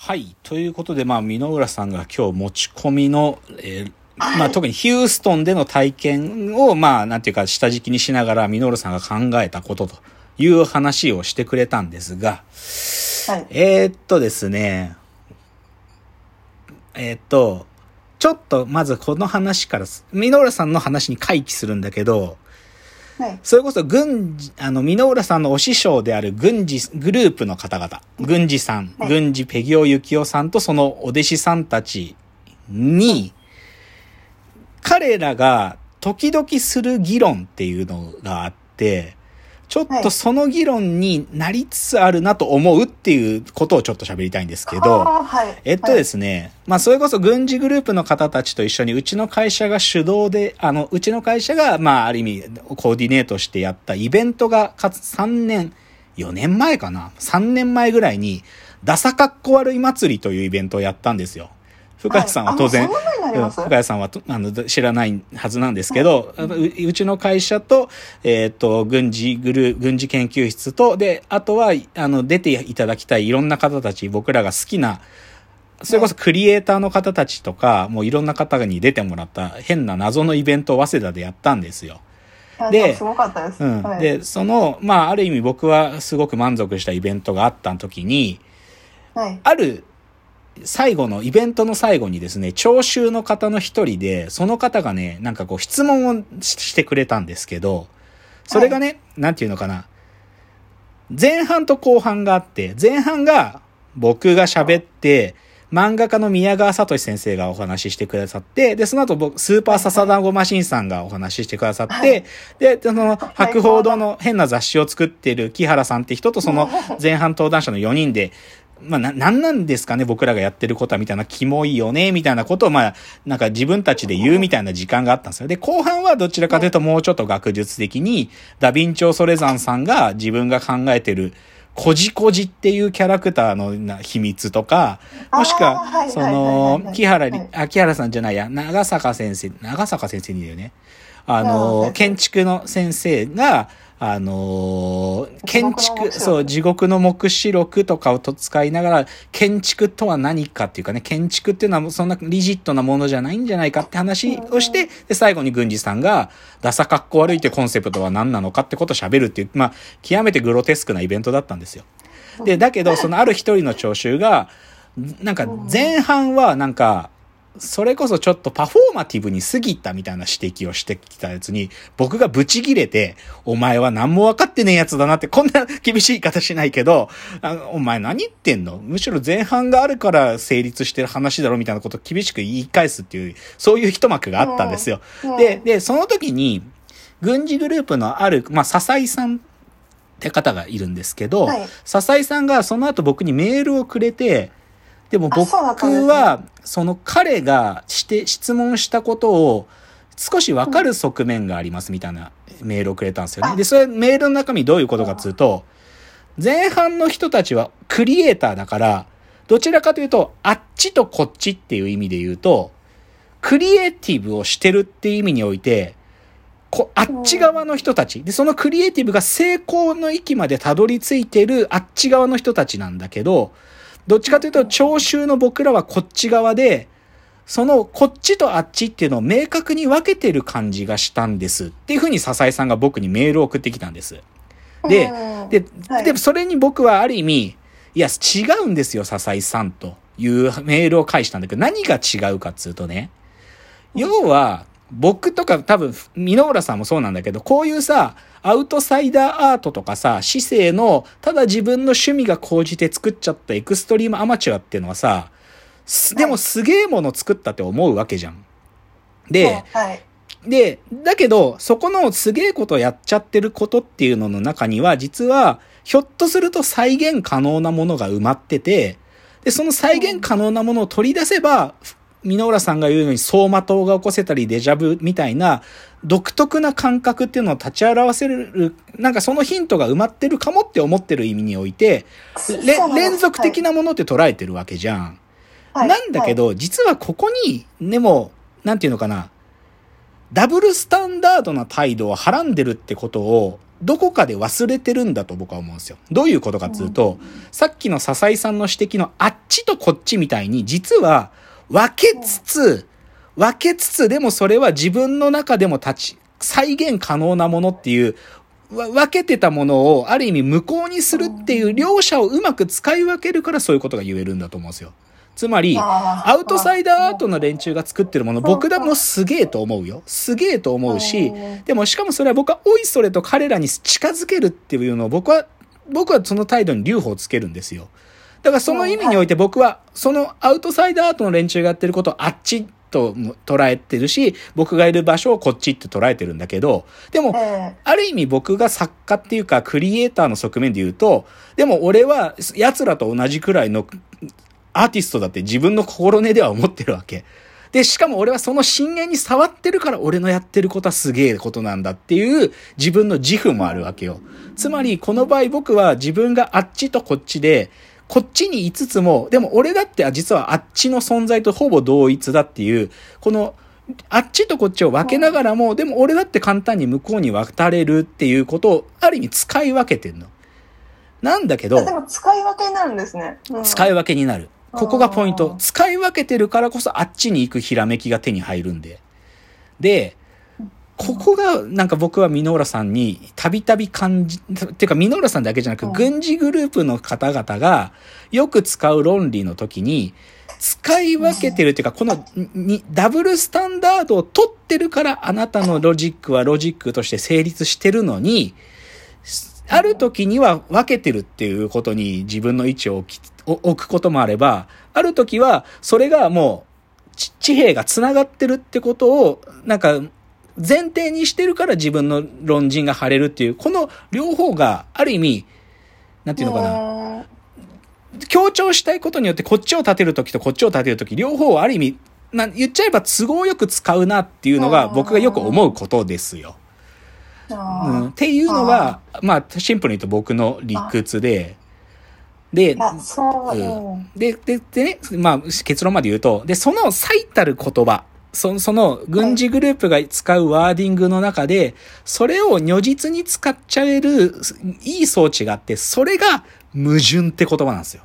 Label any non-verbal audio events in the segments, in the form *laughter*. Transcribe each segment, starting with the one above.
はい。ということで、まあ、箕浦さんが今日持ち込みの、えーまあ、特にヒューストンでの体験を、まあ、なんていうか、下敷きにしながら、ミノルさんが考えたことという話をしてくれたんですが、はい。えーっとですね、えーっと、ちょっと、まずこの話から、ミノルさんの話に回帰するんだけど、はい。それこそ軍事、あの、箕浦さんのお師匠である軍事グループの方々、軍事さん、はい軍事ペギオユキオさんとそのお弟子さんたちに、彼らが時々する議論っていうのがあって、ちょっとその議論になりつつあるなと思うっていうことをちょっと喋りたいんですけど。えっとですね、まあそれこそ軍事グループの方たちと一緒にうちの会社が主導で、あの、うちの会社がまあある意味コーディネートしてやったイベントがかつ3年、4年前かな ?3 年前ぐらいに、ダサかっこ悪い祭りというイベントをやったんですよ。深谷さんは当然、はい深谷さんはとあの知らないはずなんですけど、ううちの会社と、えっ、と、軍事グルー、軍事研究室と、で、あとは、あの、出ていただきたいいろんな方たち、僕らが好きな、それこそクリエイターの方たちとか、もういろんな方に出てもらった変な謎のイベントを早稲田でやったんですよ。でで、すごかったです。うん。はい、で、その、まあ、ある意味僕はすごく満足したイベントがあった時に、はい。ある、最後の、イベントの最後にですね、聴衆の方の一人で、その方がね、なんかこう質問をししてくれたんですけど、それがね、なんていうのかな。前半と後半があって、前半が僕が喋って、漫画家の宮川聡先生がお話ししてくださって、で、その後僕、スーパーササダンゴマシンさんがお話ししてくださって、はい。で、その、博報堂の変な雑誌を作ってる木原さんって人とその前半登壇者の4人で、まあ、な、なんなんですかね僕らがやってることはみたいな、キモいよねみたいなことを、まあ、なんか自分たちで言うみたいな時間があったんですよ。で、後半はどちらかというともうちょっと学術的に、ダヴィンチョウソレザンさんが自分が考えてる、コジコジっていうキャラクターのな秘密とか、もしくはは、その木原あ、木原さんじゃないや、長坂先生、長坂先生にだよね。あの、建築の先生が、あの、建築、そう、地獄の目視録とかをと使いながら、建築とは何かっていうかね、建築っていうのはそんなリジットなものじゃないんじゃないかって話をして、で、最後に軍事さんが、ダサかっこ悪いってコンセプトは何なのかってことを喋るっていう、まあ、極めてグロテスクなイベントだったんですよ。で、だけど、そのある一人の聴衆が、なんか前半はなんか、それこそちょっとパフォーマティブに過ぎたみたいな指摘をしてきたやつに、僕がブチギレて、お前は何も分かってねえやつだなって、こんな厳しい言い方しないけど、あお前何言ってんの？むしろ前半があるから成立してる話だろみたいなことを厳しく言い返すっていう、そういう一幕があったんですよ。うん。で、で、その時に、軍事グループのある、まあ、笹井さんって方がいるんですけど、はい。笹井さんがその後僕にメールをくれて、でも僕は、その彼がして質問したことを少しわかる側面がありますみたいなメールをくれたんですよね。あで、それメールの中身どういうことかっつうと、前半の人たちはクリエイターだから、どちらかというと、あっちとこっちっていう意味で言うと、クリエイティブをしてるっていう意味において、こあっち側の人たち。で、そのクリエイティブが成功の域までたどり着いてるあっち側の人たちなんだけど、どっちかというと、聴衆の僕らはこっち側で、そのこっちとあっちっていうのを明確に分けてる感じがしたんです。っていうふうに笹井さんが僕にメールを送ってきたんです。でうんで、はいで、それに僕はある意味、いや、違うんですよ、笹井さんというメールを返したんだけど、何が違うかっつうとね、要は、僕とか多分、箕浦さんもそうなんだけど、こういうさ、アウトサイダーアートとかさ、市政の、ただ自分の趣味が高じて作っちゃったエクストリームアマチュアっていうのはさ、すでもすげえもの作ったって思うわけじゃん。で、はい。で、だけど、そこのすげえことやっちゃってることっていうのの中には、実は、ひょっとすると再現可能なものが埋まってて、で、その再現可能なものを取り出せば、箕浦さんが言うように走馬灯が起こせたりデジャブみたいな独特な感覚っていうのを立ち表せる、なんかそのヒントが埋まってるかもって思ってる意味において、連続的なものって捉えてるわけじゃん。はい。なんだけど、実はここに、でも、なんていうのかな、ダブルスタンダードな態度をはらんでるってことを、どこかで忘れてるんだと僕は思うんですよ。どういうことかっていうと、さっきの笹井さんの指摘のあっちとこっちみたいに、実は分けつつ、分けつつ、でもそれは自分の中でも立ち、再現可能なものっていう、わ分けてたものをある意味無効にするっていう両者をうまく使い分けるからそういうことが言えるんだと思うんですよ。つまり、アウトサイダーアートの連中が作ってるもの、僕らもすげえと思うよ。すげえと思うしうん、でもしかもそれは僕はおいそれと彼らに近づけるっていうのを僕は、僕はその態度に留保をつけるんですよ。だからその意味において僕は、そのアウトサイダーアートの連中がやってることをあっちとも捉えてるし、僕がいる場所をこっちって捉えてるんだけど、でも、えある意味僕が作家っていうかクリエイターの側面で言うと、でも俺は奴らと同じくらいのアーティストだって自分の心根では思ってるわけ。で、しかも俺はその深淵に触ってるから俺のやってることはすげえことなんだっていう自分の自負もあるわけよ。つまりこの場合僕は自分があっちとこっちで、こっちにいつつも、でも俺だって実はあっちの存在とほぼ同一だっていう、このあっちとこっちを分けながらも、でも俺だって簡単に向こうに渡れるっていうことを、ある意味使い分けてんの。なんだけえ。どで、も使い分けになるんですね。うん使い分けになる。ここがポイント使い分けてるからこそあっちに行くひらめきが手に入るんで。で、ここがなんか僕はミノーラさんにたびたび感じ、っていうかミノーラさんだけじゃなくうん。軍事グループの方々がよく使う論理の時に使い分けてるっていうかこのにダブルスタンダードを取ってるからあなたのロジックはロジックとして成立してるのにある時には分けてるっていうことに自分の位置を置き置くこともあれば、ある時はそれがもうち地平が繋がってるってことを、なんか前提にしてるから自分の論陣が張れるっていう、この両方がある意味、なんていうのかな、な。強調したいことによってこっちを立てるときとこっちを立てるとき、両方をある意味、な言っちゃえば都合よく使うなっていうのが僕がよく思うことですよ。うん、っあていうのが、まあ、シンプルに言うと僕の理屈で、で、うん。で、で、でね、まあ、結論まで言うと、で、その最たる言葉、そその軍事グループが使うワーディングの中で、それを如実に使っちゃえるいい装置があって、それが矛盾って言葉なんですよ。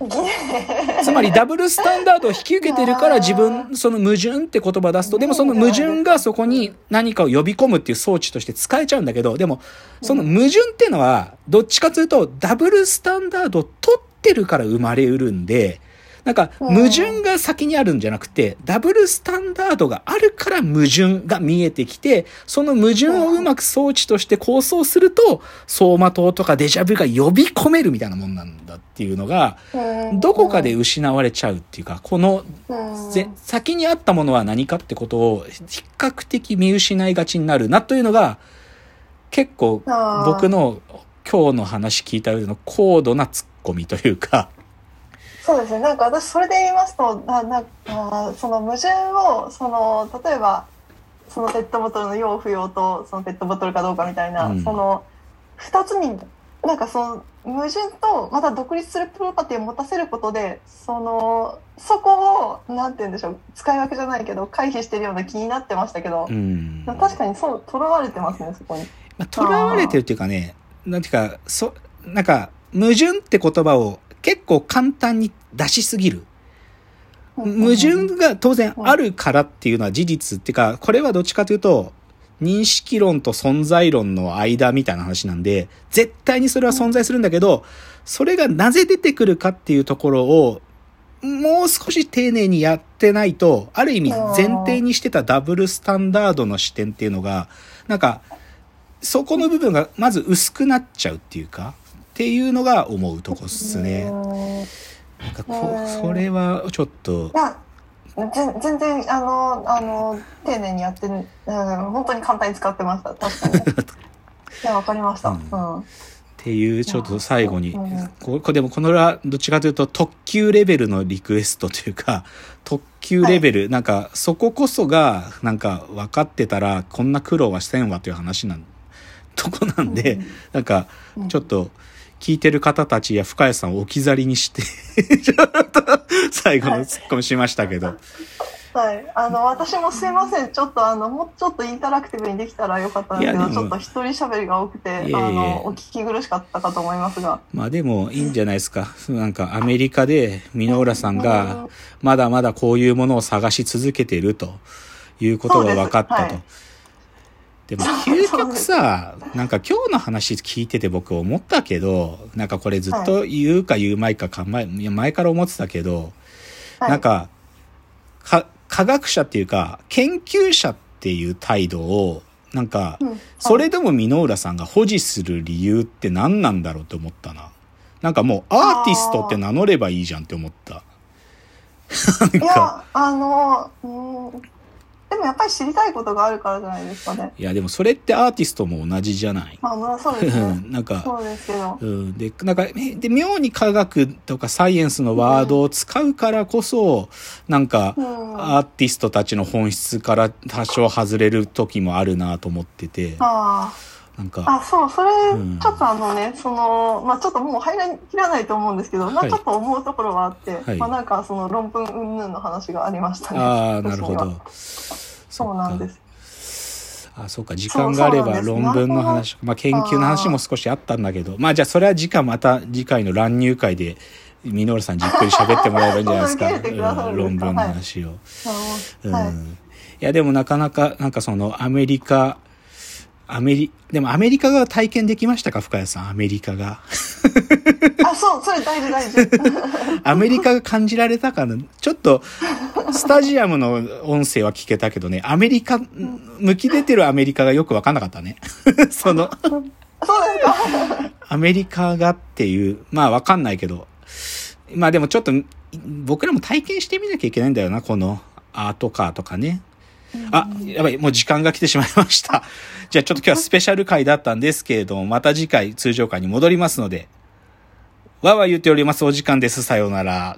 *laughs* つまりダブルスタンダードを引き受けてるから自分、その矛盾って言葉出すと、でもその矛盾がそこに何かを呼び込むっていう装置として使えちゃうんだけど、でもその矛盾っていうのは、どっちかというとダブルスタンダードを取ってるから生まれうるんで、なんか矛盾が先にあるんじゃなくて、ダブルスタンダードがあるから矛盾が見えてきて、その矛盾をうまく装置として構想すると、走馬灯とかデジャブが呼び込めるみたいなもんなんだっていうのが、うん。どこかで失われちゃうっていうか、この先にあったものは何かってことを比較的見失いがちになるなというのが結構僕の今日の話聞いた上での高度なツッコミというか、そうですね。なんか私それで言いますと、ななあその矛盾をその例えばそのペットボトルの用不要とそのペットボトルかどうかみたいな、うんその二つになんかその矛盾とまた独立するプロパティを持たせることで、そのそこをなんて言うんでしょう使い分けじゃないけど回避してるような気になってましたけどう、ん。確かにそう囚われてますねそこに。まあ、囚われてるっていうかね、なんていうか、そ、なんか、矛盾って言葉を結構簡単に出しすぎる。矛盾が当然あるからっていうのは事実っていうか、これはどっちかというと、認識論と存在論の間みたいな話なんで、絶対にそれは存在するんだけど、それがなぜ出てくるかっていうところを、もう少し丁寧にやってないと、ある意味前提にしてたダブルスタンダードの視点っていうのが、なんか、そこの部分がまず薄くなっちゃうっていうか、っていうのが思うとこっすね。うんなんかこそれはちょっと。全全然あのあの丁寧にやってる、うん、本当に簡単に使ってました。確かに。*laughs* いやわかりました、ううん。んっていうちょっと最後に、うん。ここでもこのはどっちかというと特級レベルのリクエストというか特級レベル、なんかそここそがなんか分かってたらこんな苦労はせんわという話なんとこなんで、うん。なんかうん。ちょっと聞いてる方たちや深谷さんを置き去りにして *laughs* 最後のツッコミしましたけど、はい。あの、私もすいません。ちょっとあの、もうちょっとインタラクティブにできたらよかったんですけど、ちょっと一人喋りが多くて、あの、お聞き苦しかったかと思いますが。まあでもいいんじゃないですか。なんかアメリカで箕浦さんうがんまだまだこういうものを探し続けてるということが分かったと。でも究極さ、なんか今日の話聞いてて僕思ったけど、なんかこれずっと言うか言うまいか考え、いや前から思ってたけど、はい。なんか、か、科学者っていうか、研究者っていう態度を、なんか、うん。それでも箕浦さんが保持する理由って何なんだろうって思ったな。なんかもうアーティストって名乗ればいいじゃんって思った。*laughs* なんか、いや、あの、うん、でもやっぱり知りたいことがあるからじゃないですかね。いやでもそれってアーティストも同じじゃない？まあ、まあ、そうですね。*laughs* なんか、そうですけど。うん、で、なんか、えで、妙に科学とかサイエンスのワードを使うからこそ、なんか、うん。アーティストたちの本質から多少外れる時もあるなと思ってて、あなんか、あ、あ、そう、それ、うんちょっとあのね、その、まあちょっともう入りきらないと思うんですけど、まはいあちょっと思うところはあって、はいまあなんかその論文云々の話がありましたね。ああ、なるほど。そうなんです。す。あそうか、時間があれば論文の話、まあ研究の話も少しあったんだけど、まあじゃあそれは次回また次回の乱入会で、ミノルさんじっくり喋ってもらえばいいんじゃないですか。*laughs* 論文の話を。うんはい。いや、でもなかなか、なんかそのアメリカ、アメリ、でもアメリカが体験できましたか深谷さん、アメリカが。あ、そう、それ大事大事。*laughs* アメリカが感じられたかな？ちょっと、スタジアムの音声は聞けたけどね、アメリカ、向き出てるアメリカがよくわかんなかったね。*laughs* その、そうですか。アメリカがっていう、まあわかんないけど、まあでもちょっと、僕らも体験してみなきゃいけないんだよな、このアートカーとかね。あ、やばい、もう時間が来てしまいました。*laughs* じゃあちょっと今日はスペシャル回だったんですけれども、また次回通常回に戻りますので、わーわー言っております。お時間です。さようなら。